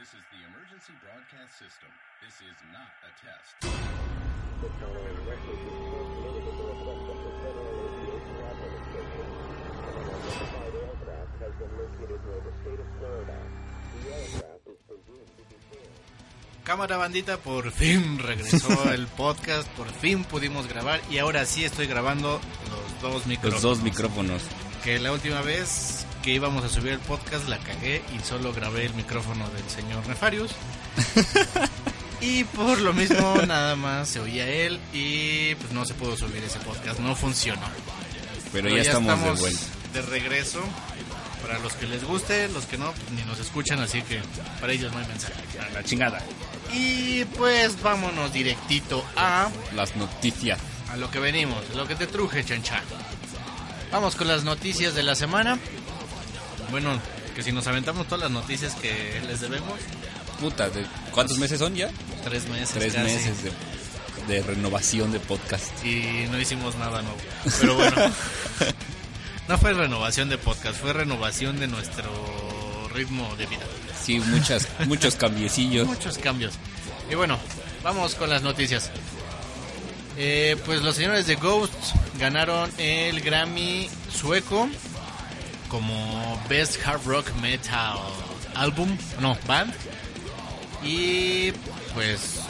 This is the emergency broadcast system. This is not a test. The aircraft has been located near the state of Florida. The aircraft is presumed to be. Cámara bandita, por fin regresó el podcast, por fin pudimos grabar y ahora sí estoy grabando los dos micrófonos. Los dos micrófonos. Que la última vez que íbamos a subir el podcast la cagué y solo grabé el micrófono del señor Nefarius. y por lo mismo nada más se oía él y pues no se pudo subir ese podcast, no funcionó. Pero, ya, estamos, de vuelta. de regreso. Para los que les guste, los que no, pues, ni nos escuchan, así que para ellos no hay mensaje. A la chingada. Y pues vámonos directito a, Las noticias. a lo que venimos, lo que te truje, chancha. Vamos con las noticias de la semana. Bueno, que si nos aventamos todas las noticias que les debemos, Puta, ¿de ¿cuántos meses son ya? tres meses. Tres casi. meses de, de renovación de podcast. Y no hicimos nada nuevo. Pero bueno, no fue renovación de podcast, fue renovación de nuestro ritmo de vida. Sí, muchas, muchos cambiecillos. Muchos cambios. Y bueno, vamos con las noticias. Eh, pues los señores de Ghost ganaron el Grammy sueco como Best Hard Rock Metal Album, no, Band. Y pues,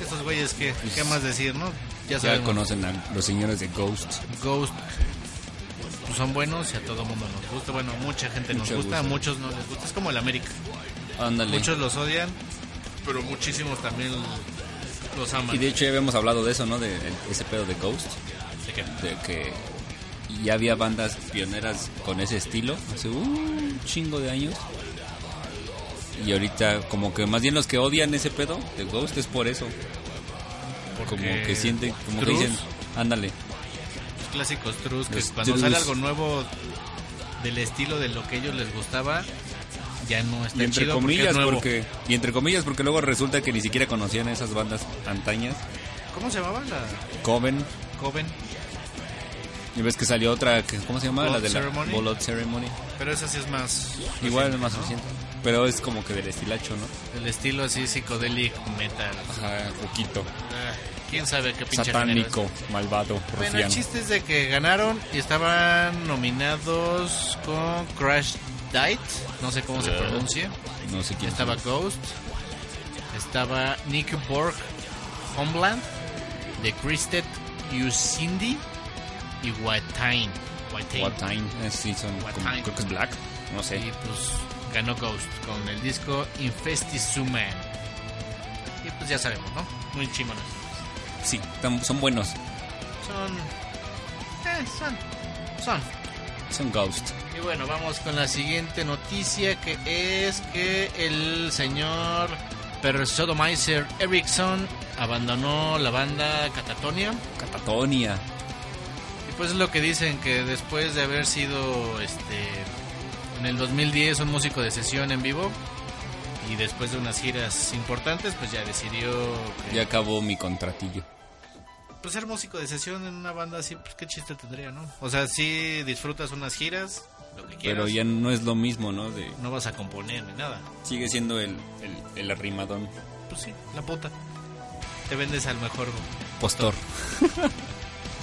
estos güeyes, ¿qué, qué más decir, no? Ya Ya saben, conocen a los señores de Ghost. Ghost pues, son buenos y a todo mundo nos gusta. Bueno, mucha gente nos gusta, a muchos no les gusta. Es como el América. Ándale. Muchos los odian, pero muchísimos también los aman. Y de hecho ya habíamos hablado de eso, ¿no? De ese pedo de Ghost. ¿De qué? De que ya había bandas pioneras con ese estilo hace un chingo de años. Y ahorita como que más bien los que odian ese pedo de Ghost es por eso. Como Porque que sienten, como que dicen, ándale. los clásicos trus, que Los cuando trus. sale algo nuevo del estilo de lo que a ellos les gustaba, ya no está Y entre chido porque comillas es porque y entre comillas porque luego resulta que ni siquiera conocían esas bandas antañas. ¿Cómo se llamaba la Coven, Coven? Y ves que salió otra que cómo se llama la de la Ceremony. Blood Ceremony. Pero esa sí es más... Igual es más ¿no? reciente, pero es como que del estilacho, ¿no? El estilo así psicodélico metal. Ajá, poquito. Ah, ¿Quién sabe qué pinche? Satánico, malvado, Bueno, el chiste es de que ganaron y estaban nominados con Crash Diet, no sé cómo se pronuncia. No sé quién Estaba. Ghost, estaba Nick Borg Homeland, The Christed Cindy y Watain. Watain. Watain, eh, sí, son como, creo que es Black, no sé. Y pues ganó Ghost con el disco Infestis Human. Y pues ya sabemos, ¿no? Muy chingones. Sí, son buenos, Son. Eh, son. Son. son Ghost. Y bueno, vamos con la siguiente noticia que es que el señor Persodomizer Erickson abandonó la banda Catatonia. Catatonia. Pues es lo que dicen que después de haber sido este en el 2010 un músico de sesión en vivo y después de unas giras importantes, pues ya decidió que, Ya acabó mi contratillo. pues ser músico de sesión en una banda así, pues qué chiste tendría, ¿no? O sea, si disfrutas unas giras, lo que quieras. Pero ya no es lo mismo, ¿no? De, no vas a componer ni nada. sigue siendo el, el, el arrimadón Pues sí, la puta. Te vendes al mejor. postor.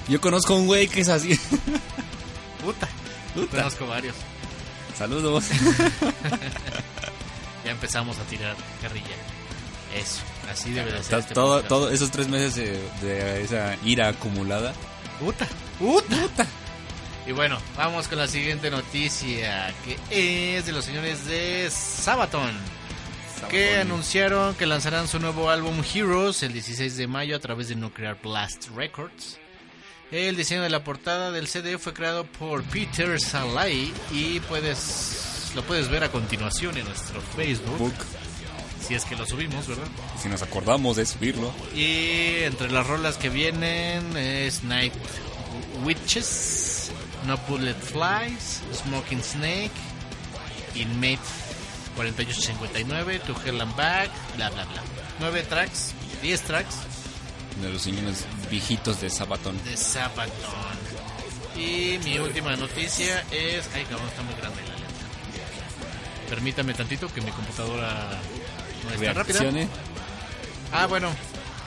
Yo conozco a un güey que es así. Puta. Puta. Conozco varios. Saludos. Ya empezamos a tirar carrilla. Eso, así debe de ser. Este todo, podcast. todo esos tres meses de, de esa ira acumulada. Puta, puta. Y bueno, vamos con la siguiente noticia, que es de los señores de Sabaton, que anunciaron que lanzarán su nuevo álbum Heroes el 16 de mayo a través de Nuclear Blast Records. El diseño de la portada del CD fue creado por Peter Salai y puedes lo puedes ver a continuación en nuestro Facebook, Book, si es que lo subimos, ¿verdad? si nos acordamos de subirlo. Y entre las rolas que vienen es Night Witches, No Bullet Flies, Smoking Snake, Inmate 4859, To Hell and Back, bla bla bla. Nueve tracks, 10 tracks De los señores viejitos de Sabaton. de Sabaton. Y mi última noticia es. Ay, cabrón, está muy grande la letra. Permítame tantito que mi computadora no está rápida. Reaccione. Ah, bueno,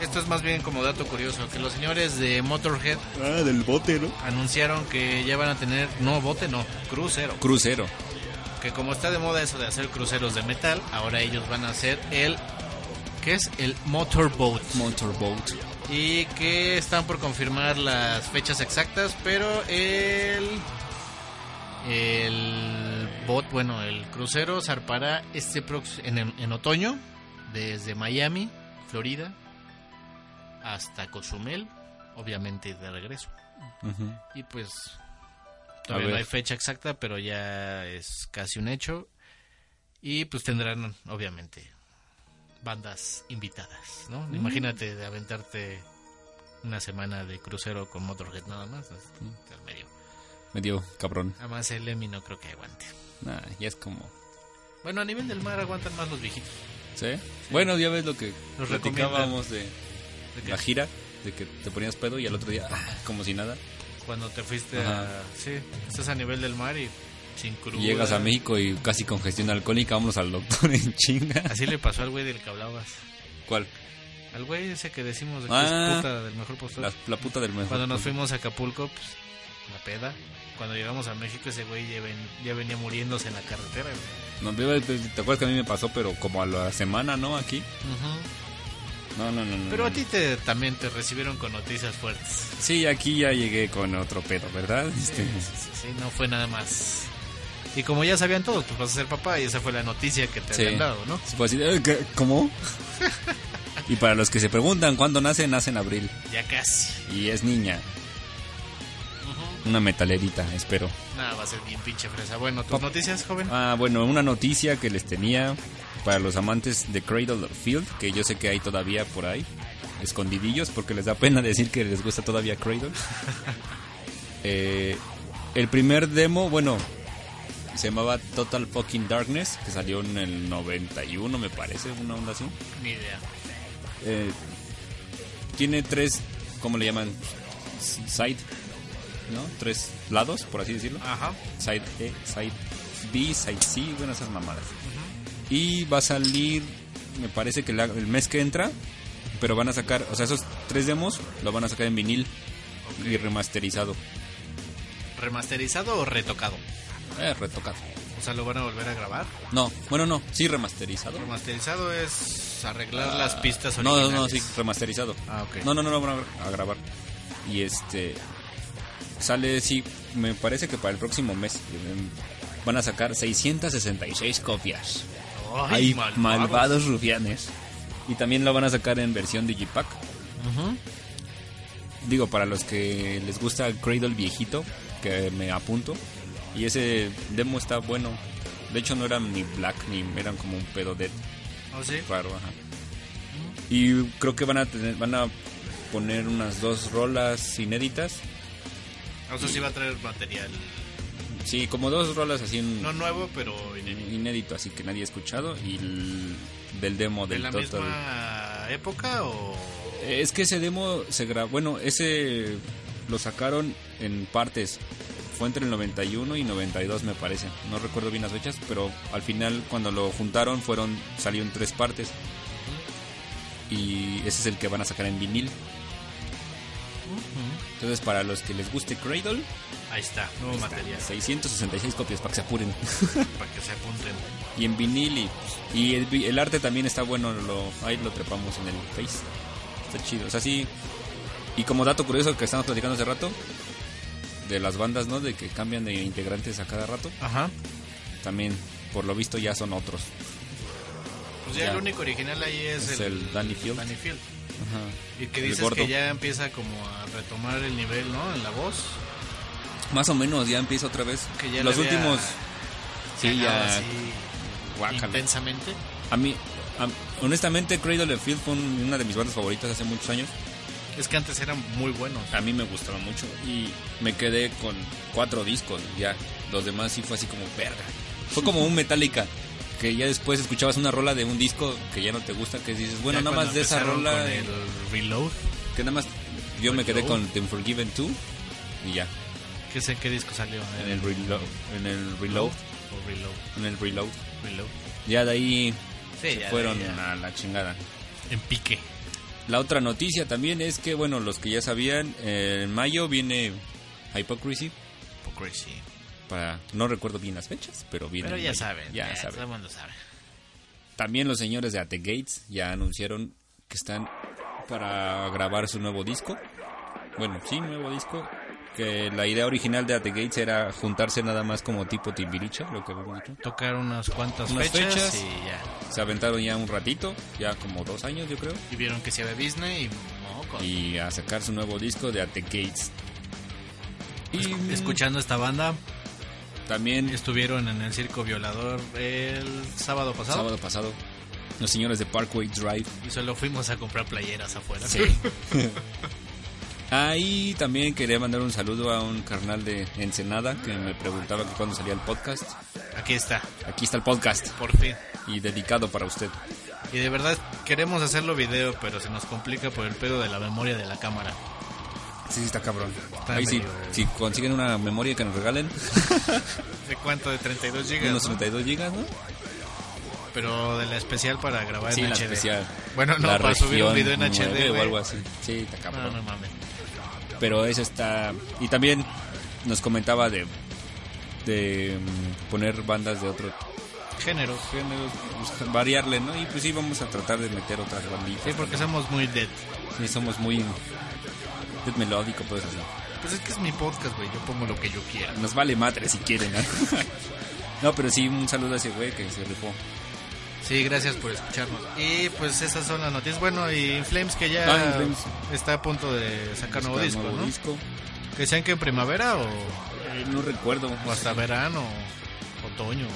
esto es más bien como dato curioso, que los señores de Motorhead Ah, del bote, ¿no? anunciaron que ya van a tener, no, bote no, crucero. Crucero. Que como está de moda eso de hacer cruceros de metal, ahora ellos van a hacer el, ¿qué es? El Motorboat. Motorboat. Y que están por confirmar las fechas exactas, pero el... El bot, bueno, el crucero zarpará este prox- en, en otoño desde Miami, Florida, hasta Cozumel, obviamente de regreso. Y pues todavía no hay fecha exacta, pero ya es casi un hecho. Y pues tendrán, obviamente, bandas invitadas, ¿no? Mm. Imagínate de aventarte una semana de crucero con Motorhead nada más. ¿no? Mm. Medio. Medio cabrón. Además el Emi no creo que aguante. Nah, ya es como... Bueno, a nivel del mar aguantan más los viejitos. ¿Sí? Bueno, ya ves lo que Nos platicábamos de la gira, de que te ponías pedo y al otro día, ah, como si nada. Cuando te fuiste Ajá. a... Sí, estás a nivel del mar y sin cruda. Llegas a México y casi congestión alcohólica, vámonos al doctor en chinga. Así le pasó al güey del que hablabas. ¿Cuál? Al güey ese que decimos de que Ah. es puta del mejor postor. La, la puta del mejor. Cuando nos fuimos a Acapulco, pues, la peda. Cuando llegamos a México, ese güey ya, ven- ya venía muriéndose en la carretera. güey. No, te te acuerdas que a mí me pasó, pero como a la semana, ¿no? Aquí. No, no, no, no. Pero a ti te, también te recibieron con noticias fuertes. Sí, aquí ya llegué con otro pedo, ¿verdad? Este, Sí, sí, sí, no fue nada más. Y como ya sabían todos, pues vas a ser papá y esa fue la noticia que te Sí. habían dado, ¿no? puede decir, "Eh. ¿cómo? y para los que se preguntan cuándo nace, nace en abril. Ya casi. Y es niña. Una metalerita, espero. Nada, va a ser bien pinche fresa. Bueno, ¿tus noticias, joven? Ah, bueno, una noticia que les tenía para los amantes de Cradle of Field, que yo sé que hay todavía por ahí, escondidillos, porque les da pena decir que les gusta todavía Cradle. Eh, el primer demo, bueno, se llamaba Total Fucking Darkness, que salió en el 91, me parece, una onda así. Ni idea. Eh, tiene tres, ¿cómo le llaman? Side, ¿no? Tres lados, por así decirlo. Ajá. Side E, Side B, Side C, bueno, esas mamadas. Y va a salir, me parece que la- el mes que entra, pero van a sacar, o sea, esos tres demos lo van a sacar en vinil y remasterizado. ¿Remasterizado o retocado? Eh, retocado. O sea, ¿lo van a volver a grabar? No, bueno, no, sí remasterizado. Remasterizado es arreglar las pistas Ah, No, originales. no, no, sí, remasterizado. Ah, ok. No, no, no, no van a, grabar. Y este sale, sí, me parece que para el próximo mes eh, van a sacar 666 copias. Ay, Hay malvados. malvados rufianes. Y también lo van a sacar en versión Digipack. Ujú. Digo, para los que les gusta el Cradle viejito, que me apunto. Y ese demo está bueno. De hecho, no eran ni black ni eran como un pedo de ¿Oh, sí? raro. Ajá. Y creo que van a tener, van a poner unas dos rolas inéditas. O sea, sí va a traer material. Sí, como dos rolas así en- No nuevo, pero inédito. inédito, así que nadie ha escuchado. Y el- del demo ¿De del la Total. misma época o...? Es que ese demo se grabó, bueno, ese lo sacaron en partes. Fue entre el 91 y 92 me parece. No recuerdo bien las fechas, pero al final cuando lo juntaron fueron salió en tres partes. Y ese es el que van a sacar en vinil. Entonces para los que les guste Cradle, Ahí está, nuevo material. 666 copias para que se apuren. Para que se apunten. y en vinil y, y el, el arte también está bueno, lo, ahí lo trepamos en el Face. Está chido, o sea, sí. Y como dato curioso que estamos platicando hace rato, de las bandas, ¿no? De que cambian de integrantes a cada rato, Ajá. también por lo visto ya son otros. Pues ya, Ya. el único original ahí es, Es el, el Danny Field. Danny Field. Ajá. Y que dices que ya empieza como a retomar el nivel, ¿no? En la voz. Más o menos, ya empieza otra vez. Que ya Los últimos... Sí, ya... intensamente. A mí, a- honestamente, Cradle of Field fue un- una de mis bandas favoritas hace muchos años. Es que antes eran muy buenos. A mí me gustaba mucho y me quedé con cuatro discos ya. Los demás sí fue así como verga. Fue como un Metallica que ya después escuchabas una rola de un disco que ya no te gusta, que dices, bueno, Ya nada más de esa rola, con el Reload. que nada más yo me quedé con The Unforgiven 2 y ya. ¿Qué sé qué disco salió? En el Reload, en el Reload O Reload. en el Reload. Reload. Ya de ahí Sí, se ya, fueron ya. a la chingada. En pique. La otra noticia también es que, bueno, los que ya sabían, eh, en mayo viene Hypocrisy. Hypocrisy. Para, no recuerdo bien las fechas, pero viene. Pero ya mayo. saben. Ya Ya, saben. Todo el mundo sabe. También los señores de At The Gates ya anunciaron que están para grabar su nuevo disco. Bueno, sí, nuevo disco. Que la idea original de At The Gates era juntarse nada más como tipo Timbiricha, lo que habíamos dicho. Tocar unas cuantas Unas fechas, fechas. y ya. Se aventaron ya un ratito, ya como dos años yo creo. Y vieron que se ve Disney y mocos. Y a sacar su nuevo disco de At The Gates. Y Esc- Escuchando esta banda, también estuvieron en el Circo Violador el sábado pasado. sábado pasado, los señores de Parkway Drive Y solo fuimos a comprar playeras afuera. Sí. Ahí también quería mandar un saludo a un carnal de Ensenada que me preguntaba que cuándo salía el podcast. Aquí está, Aquí está el podcast por fin. y dedicado para usted. Y de verdad queremos hacerlo video, pero se nos complica por el pedo de la memoria de la cámara. Sí, sí, está cabrón. Está Ahí sí, si consiguen una memoria que nos regalen, ¿De cuánto? De 32 gigas. unos ¿no? 32 gigas, ¿no? Pero de la especial para grabar Sí, en la HD. especial. Bueno, no, La para subir un video en HD. 9 o algo así. Sí, está No, cabrón. no mames. Pero eso está... Y también nos comentaba de, de mm, poner bandas de otro Géneros. género, pues, variarle, ¿no? Y pues sí, vamos a tratar de meter otras banditas. Sí, porque somos muy dead. Sí, somos muy death melódico, pues así. Pues es que es mi podcast, güey. Yo pongo lo que yo quiera. Nos vale madre si quieren, ¿no? no, pero sí, un saludo a ese güey que se rifó. Sí, gracias por escucharnos. Y pues esas son las noticias. Bueno, y Inflames que ya Ah, Inflames. está a punto de sacar nuevo disco, nuevo ¿no? disco. Que sean que en primavera o, Eh, no recuerdo. o hasta verano, otoño.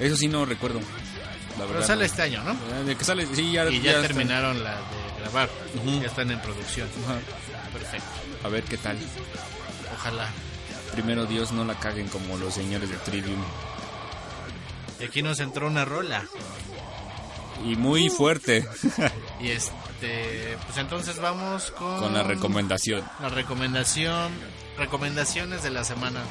Eso sí no recuerdo. La Pero verdad, sale no. este año, ¿no? Eh, De que sale, sí, ya, Y ya, terminaron la de grabar. Ya están en producción. Perfecto. A ver qué tal. Ojalá. Primero Dios no la caguen como los señores de Trivium. Y aquí nos entró una rola. Y muy fuerte Y este, pues entonces vamos con con la recomendación. la recomendación, recomendaciones de la semana.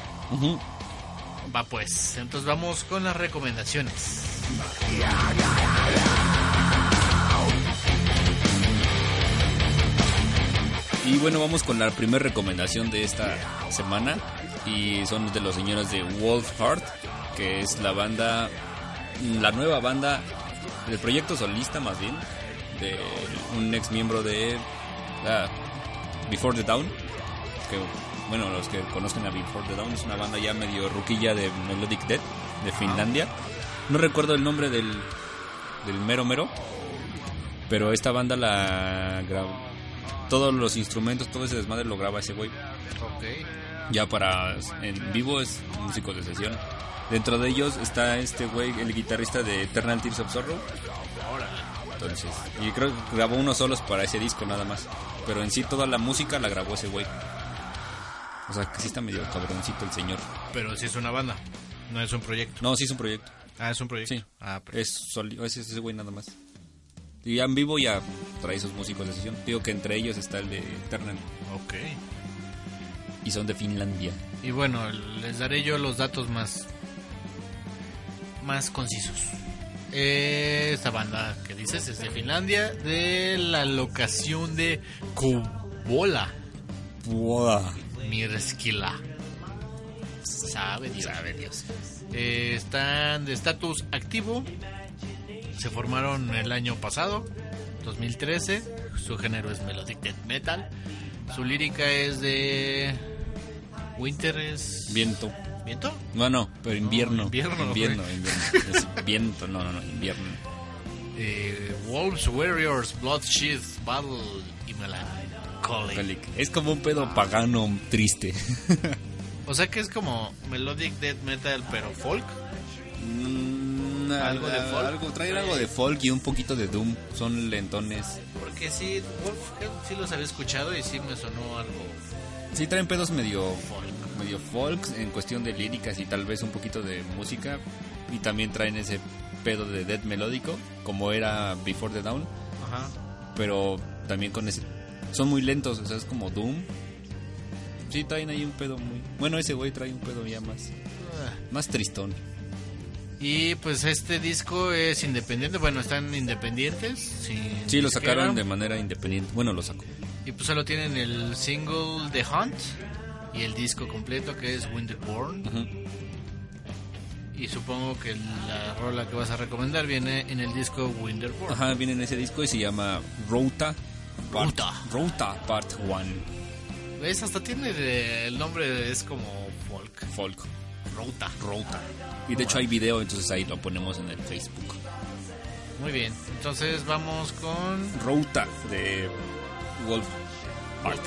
Va pues, entonces vamos con las recomendaciones. Y bueno, vamos con la primera recomendación de esta semana. Y son de los señores de Wolf Heart, que es la banda, la nueva banda del proyecto solista más bien, de un ex miembro de Before the Dawn. Que bueno, los que conozcan a Before the Dawn es una banda ya medio ruquilla de Melodic Death de Finlandia. No recuerdo el nombre del, del mero mero, pero esta banda la grabó todos los instrumentos, todo ese desmadre lo graba ese güey. Ya para en vivo es músico de sesión. Dentro de ellos está este güey, el guitarrista de Eternal Tears of Sorrow. Entonces, y creo que grabó unos solos para ese disco nada más. Pero en sí toda la música la grabó ese güey. O sea, que sí está medio cabroncito el señor. Pero si es una banda, no es un proyecto. No, sí es un proyecto. Ah, es un proyecto. Sí. Ah, pero Es, es ese güey nada más. Y ya en vivo ya trae esos músicos de sesión. Digo que entre ellos está el de Eternal. ok. Y son de Finlandia. Y bueno, les daré yo los datos más más concisos. Eh, Esta banda que dices es de Finlandia, de la locación de Kubola, Mirskila. Sabe Dios. Sabe Dios. Eh, están de estatus activo. Se formaron el año pasado, 2013. Su género es melodic death metal. Su lírica es de Winter es Viento. ¿Viento? No, no, pero invierno. invierno, invierno, invierno. Es viento, no, no, no, invierno. Eh, Wolves, Warriors, Bloodshed, Battle y Melancholy. Calic. Es como un pedo pagano triste. O sea que es como melodic death metal pero folk. Mm, ¿Algo de folk? Algo, trae algo de folk y un poquito de doom. Son lentones. Porque sí, Wolf sí los había escuchado y sí me sonó algo Sí, traen pedos medio folk. Medio folk en cuestión de líricas y tal vez un poquito de música. Y también traen ese pedo de death melódico, como era Before the Dawn. Ajá. pero también con ese son muy lentos, o sea, es como Doom. Sí, traen ahí un pedo muy. Bueno, ese güey trae un pedo ya más más tristón. Y pues este disco es independiente, bueno, están independientes. sin Sí, lo sacaron de manera independiente. Bueno, lo sacó. Y pues solo tienen el single The Hunt y el disco completo que es Winterborn. Ujú. Y supongo que la rola que vas a recomendar viene en el disco Winterborn. Ajá, viene en ese disco y se llama Rota. Part- Rota. Rota Part 1. ¿Ves? Hasta tiene el nombre, es como folk. Folk. Rota. Rota. Y de hecho hay video, entonces ahí lo ponemos en el Facebook. Muy bien. Entonces vamos con Rota de Wolf Art.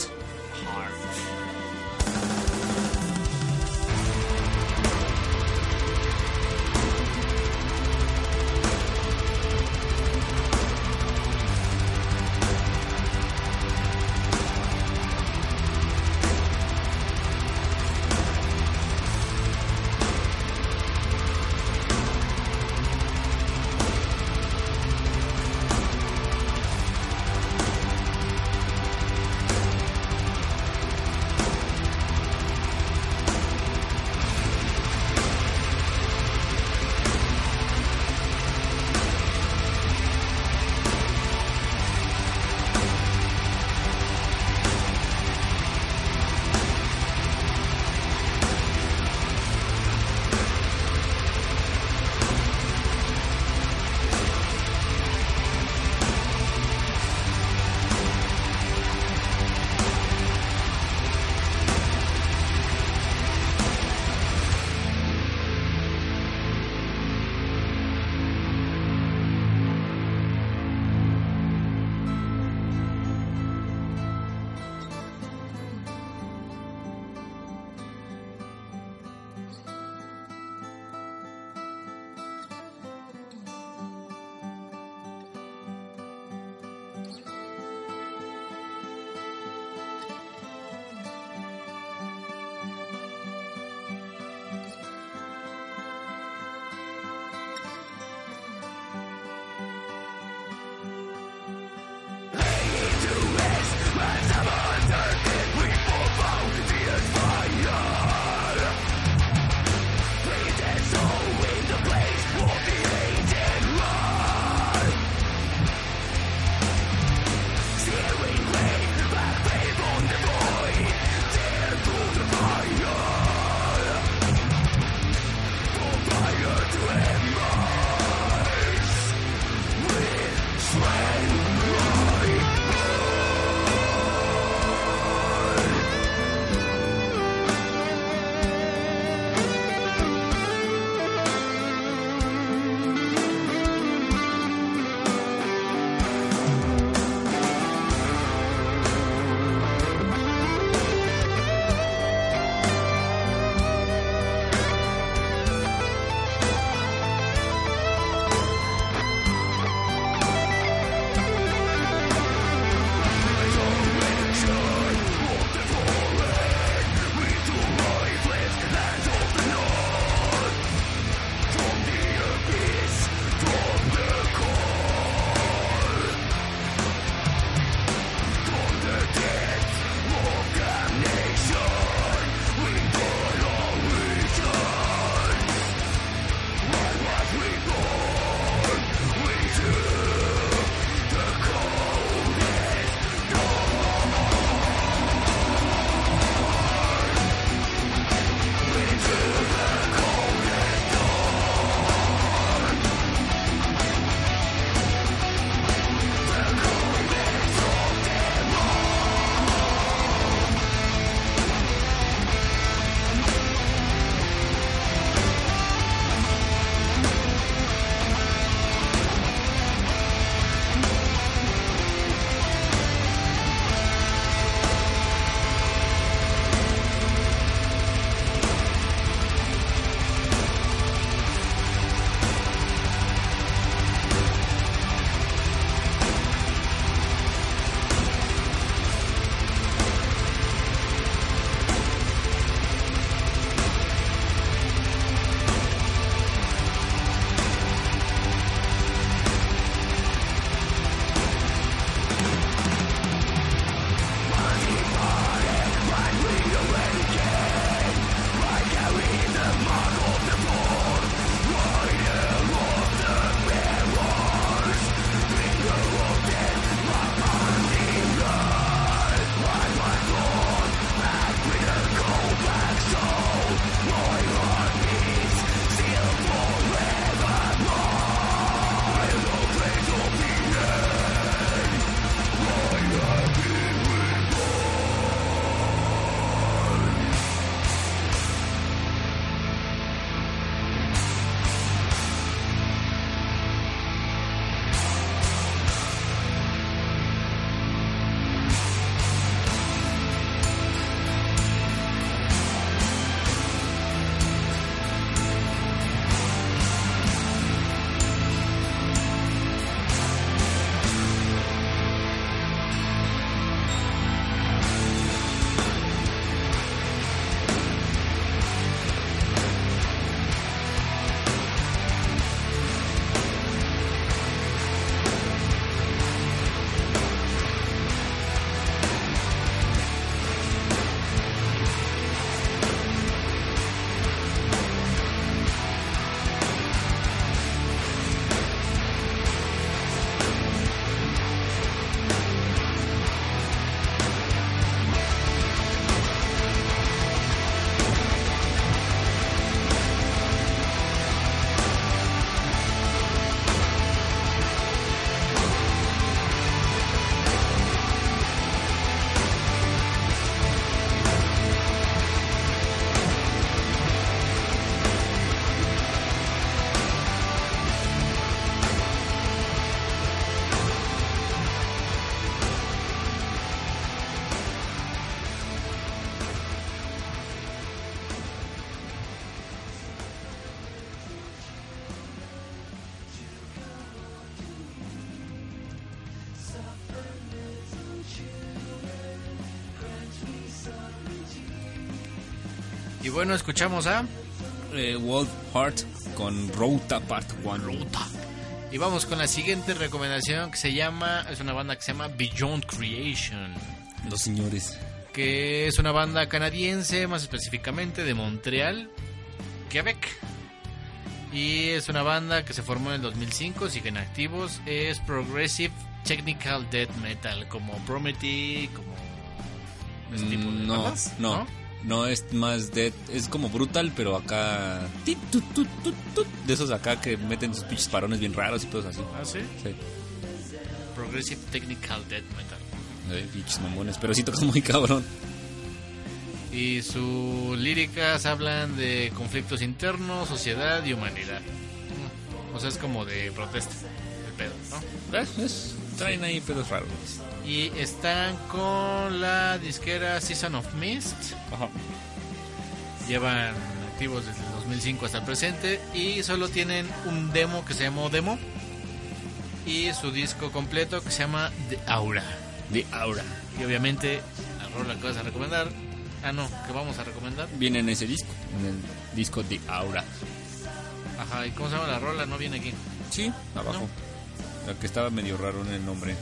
Y bueno, escuchamos a Eh, Wolf Heart con Rota Part 1. Ruta. Y vamos con la siguiente recomendación que se llama, es una banda que se llama Beyond Creation, Los señores. que es una banda canadiense, más específicamente de Montreal, Quebec. Y es una banda que se formó en el 2005, siguen activos, es Progressive Technical Death Metal, como Promethy, como ese tipo de Mm, no, bandas, no, no, es más de. Es como brutal, pero acá. tit, tut, tut, tut, tut, de esos acá que meten sus pinches parones bien raros y cosas así. ¿Ah, sí? Sí, Progressive Technical Death Metal. eh, pinches mamones, pero sí tocan muy cabrón. Y sus líricas hablan de conflictos internos, sociedad y humanidad. O sea, es como de protesta, el pedo, ¿no? Es- es- traen ahí pedos raros. Y están con la disquera Season of Mist. Ajá. Llevan activos desde el 2005 hasta el presente. Y solo tienen un demo que se llamó Demo. Y su disco completo que se llama The Aura. De Aura. Y obviamente la rola que vas a recomendar. Ah, no, que vamos a recomendar. Viene en ese disco, en el disco de Aura. Ajá, ¿y cómo se llama la rola? No viene aquí. Sí, abajo. Que estaba medio raro en el nombre.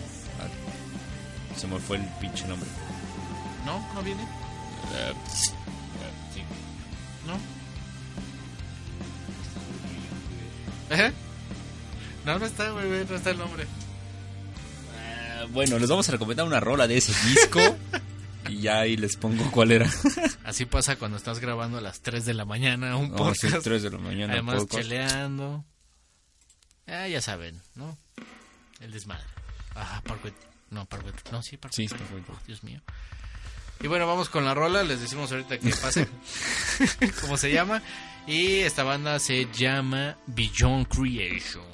Se me fue el pinche nombre. ¿No? ¿No viene? Eh, sí. ¿No? ¿Eh? No, no está, güey, no está el nombre. Ah, bueno, les vamos a recomendar una rola de ese disco. y ya ahí les pongo cuál era. Así pasa cuando estás grabando a las 3 de la mañana un Vamos a hacer podcast. 3 de la mañana. Además, podcast. cheleando. Ah, ya saben, ¿no? El desmadre. Ah, Parkway. No, Parkway. No, sí, Parkway. Sí, bueno. Dios mío. Y bueno, vamos con la rola. Les decimos ahorita que pase. ¿Cómo se llama? Y esta banda se llama Beyond Creation.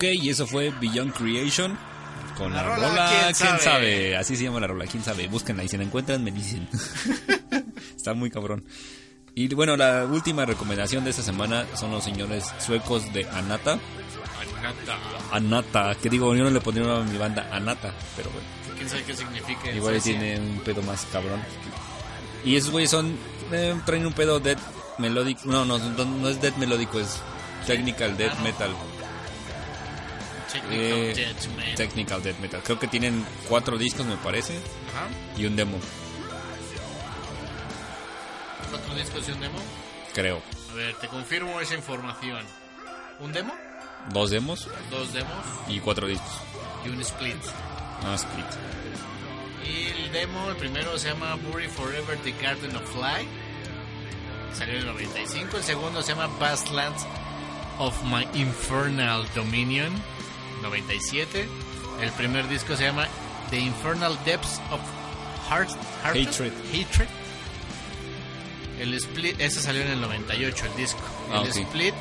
Ok, y eso fue Beyond Creation. Con la, La rola, rola, ¿quién, ¿quién sabe? sabe? Así se llama la rola, ¿quién sabe? Búsquenla y si la encuentran me dicen. Está muy cabrón. Y bueno, la última recomendación de esta semana son los señores suecos de Anata. Anata, que digo, yo no le pondría a mi banda Anata, pero bueno. ¿Quién sabe qué significa? Igual tiene un pedo más cabrón. Y esos güeyes son. eh, traen un pedo death melódico. No, no, no, no es death melódico, es technical death metal. Technical Eh, Death Metal. Technical death metal. Creo que tienen cuatro discos, me parece, Ajá. y un demo, ¿Cuatro discos y un demo? creo. A ver, te confirmo esa información. ¿Un demo? Dos demos Dos demos y cuatro discos. y un split. Ah, split. Y el demo, el primero se llama Bury Forever The Garden of Light. Salió en el 95. El segundo se llama Vastlands of My Infernal Dominion. 97. El primer disco se llama The Infernal Depths of Heart, Heart- Hatred. Hatred. El split, ese salió en el 98, el disco. Ah, el split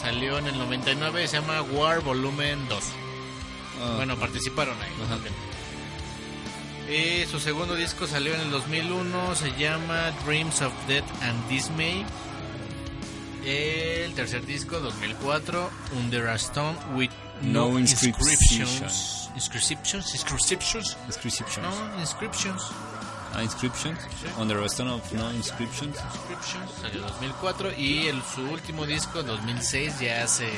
salió en el 99 y se llama War Volumen 2. Ah, Bueno, participaron ahí. Ajá. Y su segundo disco salió en el 2001, se llama Dreams of Death and Dismay. El tercer disco, 2004, Under a Stone with No, No inscriptions. Inscriptions, inscriptions, Inscriptions. no inscriptions. Ah, Inscriptions. Under a Stone of No Inscriptions. Inscriptions, salió en 2004 y el, su último disco, 2006, ya hace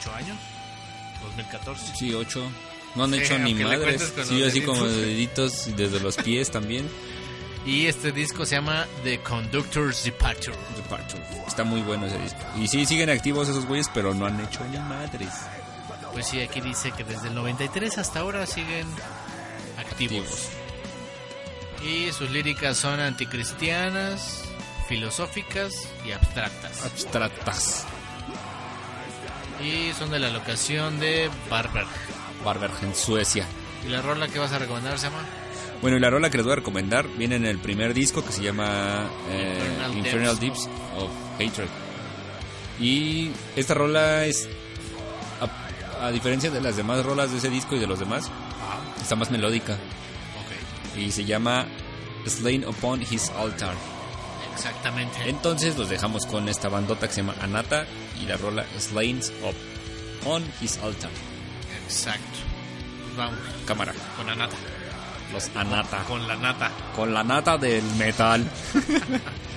8 años, 2014. Sí, ocho. No han Sí, hecho ni madres. Sí, así como deditos. deditos desde los pies también. Y este disco se llama The Conductor's Departure. Departure. Está muy bueno ese disco. Y sí, siguen activos esos güeyes, pero no han hecho ni madres. Pues sí, aquí dice que desde el 93 hasta ahora siguen activos. Activos. Y sus líricas son anticristianas, filosóficas y abstractas. Abstractas. Y son de la locación de Barber. Barber en Suecia. ¿Y la rola que vas a recomendar se llama? Bueno, y la rola que les voy a recomendar viene en el primer disco que se llama eh, Infernal Infernal Deeps of Hatred. Y esta rola es, a, a diferencia de las demás rolas de ese disco y de los demás, está más melódica. Y se llama Slain Upon His Altar. exactamente. Entonces los dejamos con esta bandota que se llama Anata y la rola Slain Upon His Altar. Exacto. Pues vamos, Cámara, con la nata. Los Anata. Con la nata. Con la nata del metal.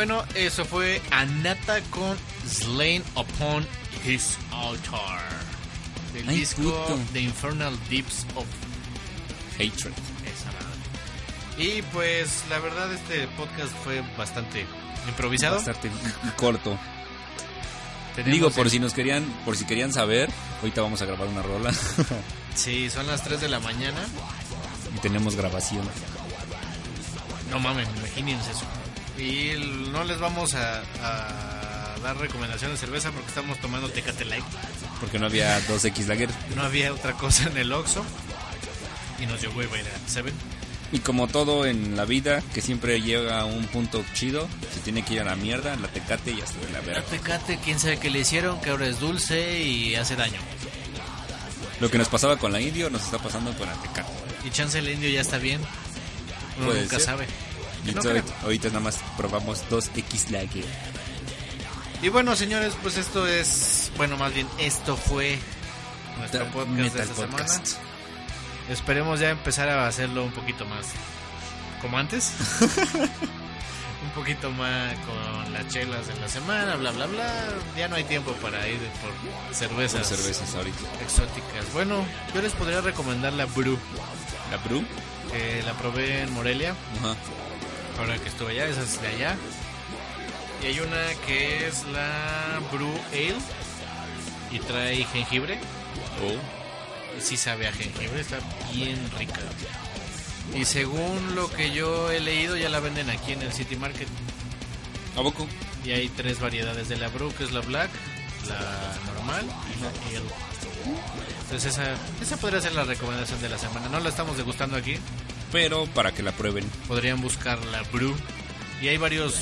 bueno, eso fue Anata con Slain Upon His Altar. Del Ay, disco puto. The Infernal Deeps of Hatred. Y pues la verdad este podcast fue bastante improvisado. Bastante corto. Digo, por el- si nos querían, por si querían saber, ahorita vamos a grabar una rola Sí, son las 3 de la mañana. y tenemos grabación. No mames, imagínense eso. Y no les vamos a, a dar recomendación de cerveza porque estamos tomando Tecate Light. Porque no había 2X Lager. No había otra cosa en el Oxxo. Y nos hueva ir a Seven. Y como todo en la vida, que siempre llega a un punto chido, se tiene que ir a la mierda, la tecate y hasta de la La verga. Tecate, quién sabe qué le hicieron, que ahora es dulce y hace daño. Lo que nos pasaba con la indio nos está pasando con la tecate. Y chance el indio ya está bien. Uno nunca ser. sabe. No entonces, ahorita nada más probamos 2X Lager. Y bueno, señores, pues esto es. Bueno, más bien, esto fue nuestro The podcast de esta Podcast. semana. Esperemos ya empezar a hacerlo un poquito más como antes. un poquito más con las chelas en la semana, bla, bla, bla. Ya no hay tiempo para ir por cervezas, Con cervezas ahorita. exóticas. Bueno, yo les podría recomendar la Brew, La Brew. que la probé en Morelia, Ajá. Ahora que estuve allá, esa es de allá. Y hay una que es la Brew Ale y trae jengibre. Oh. Y sí sabe a jengibre, está bien rica. Y según lo que yo he leído, ya la venden aquí en el City Market. ¿A poco? Y hay tres variedades de la Brew, que es la Black, la normal y la Ale. Entonces esa, esa podría ser la recomendación de la semana. No la estamos degustando aquí. Pero para que la prueben. Podrían buscar la Brew. Y hay varios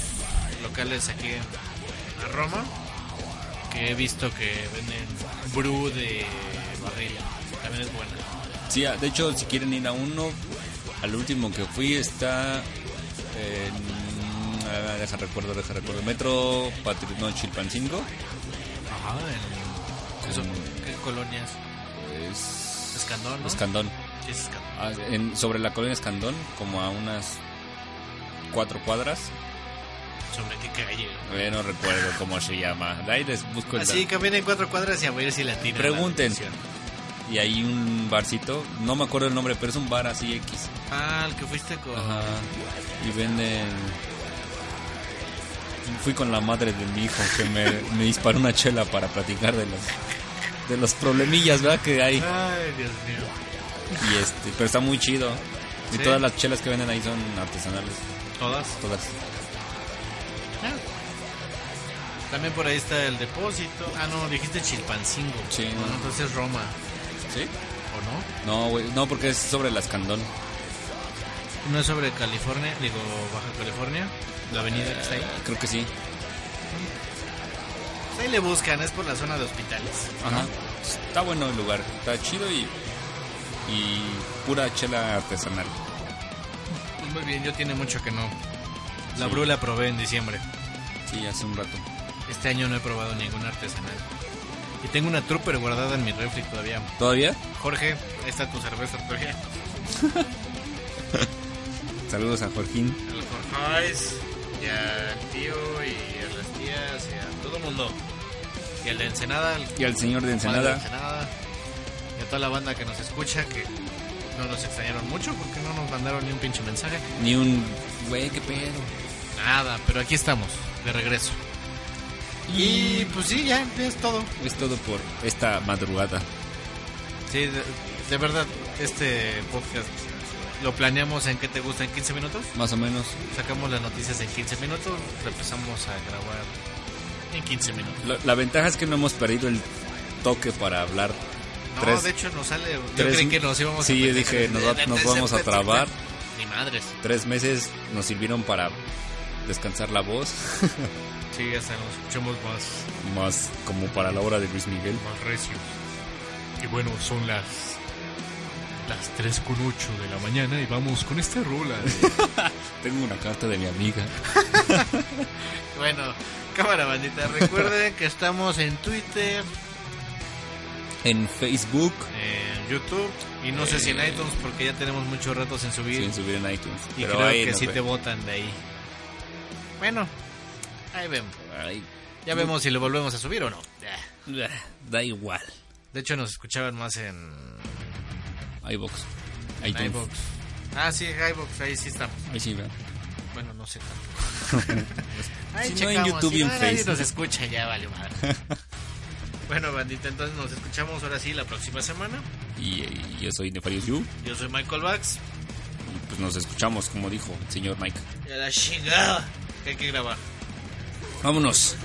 locales aquí en Roma que he visto que venden Brew de barril. También es buena. Sí, ah, de hecho, si quieren ir a uno, al último que fui está en... ah, deja recuerdo, deja recuerdo. Metro Patri... No, Chilpancingo. Ajá, en... eso, ¿Qué colonias? Es... Escandón, ¿no? Escandón. Sí, es Escandón. Ah, en- sobre la colonia Escandón, como a unas cuatro cuadras. ¿Sobre qué calle? Eh, no recuerdo cómo se llama. Ahí les busco el Así dato. caminen cuatro cuadras y a ver si la tiran. Pregunten. la. Y hay un barcito, no me acuerdo el nombre, pero es un bar así X. Ah, el que fuiste con... Ajá. Y venden. Fui con la madre de mi hijo que me, me disparó una chela para platicar de los de los problemillas, ¿verdad? Que hay. Ay, Dios mío. Y este, pero está muy chido. Y Sí. todas las chelas que venden ahí son artesanales, ¿Todas? todas. Ah. También por ahí está el depósito. Ah, no, dijiste Chilpancingo. Sí, No, no. entonces Roma. ¿Sí? ¿O No, güey, no, porque es sobre la Escandón. no? No es sobre California, digo Baja California. La avenida que está ahí. Creo que sí. Pues Ahí le buscan, es por la zona de hospitales. Ajá. Está bueno el lugar, está chido y y pura chela artesanal. Muy bien, yo tiene mucho que no. La Sí. Bru la probé en diciembre. Sí, hace un rato. Este año no he probado ninguna artesanal. Y tengo una trooper guardada en mi refri todavía. ¿Todavía? Jorge, ahí está tu cerveza todavía. Saludos a Joaquín. A los y al tío, y a las tías, y a todo el mundo. Y al de Ensenada, Y al señor de Ensenada. Y a toda la banda que nos escucha, que no nos extrañaron mucho porque no nos mandaron ni un pinche mensaje. Ni un... Güey, qué pedo. Nada, pero aquí estamos, de regreso. Y pues sí, ya, ya es todo. Es todo por esta madrugada. Sí, de, de verdad, este podcast lo planeamos en que te gusta en 15 minutos. Más o menos. Sacamos las noticias en 15 minutos, empezamos a grabar en 15 minutos. La, la ventaja es que no hemos perdido el toque para hablar. No, Tres- de hecho nos sale. Yo tres- creí que nos íbamos Sí, a yo dije, nos, va- nos vamos a trabar. Ni madres. Tres meses nos sirvieron para descansar la voz. Sí, hasta nos escuchamos más, Más como para la hora de Luis Miguel. más recios. Y bueno, son las. Las 3 con 8 de la mañana y vamos con esta rola. de- Tengo una carta de mi amiga. bueno, cámara bandita, recuerden que estamos en Twitter, En Facebook. en YouTube y no sé si en Eh. iTunes porque ya tenemos muchos ratos en subir. Sin subir en iTunes. y Pero creo ahí que sí ve. te votan de ahí. Bueno, Ahí vemos. Ay, Ya vemos si lo volvemos a subir o no. Ah, da igual. De hecho, nos escuchaban más en, iBox. iTunes. iVoox. Ah, sí, iVoox, ahí sí estamos. Ahí sí, ¿verdad? Bueno, no sé tanto. Ahí Si no en checamos, YouTube si y en no, nadie Facebook. nos escucha, ya vale madre. Bueno, bandita, entonces nos escuchamos ahora sí la próxima semana. Y, yo soy Nefarious Yu. Yo soy Michael Bax. Y pues nos escuchamos, como dijo el señor Mike. A la chingada que hay que grabar. Vámonos.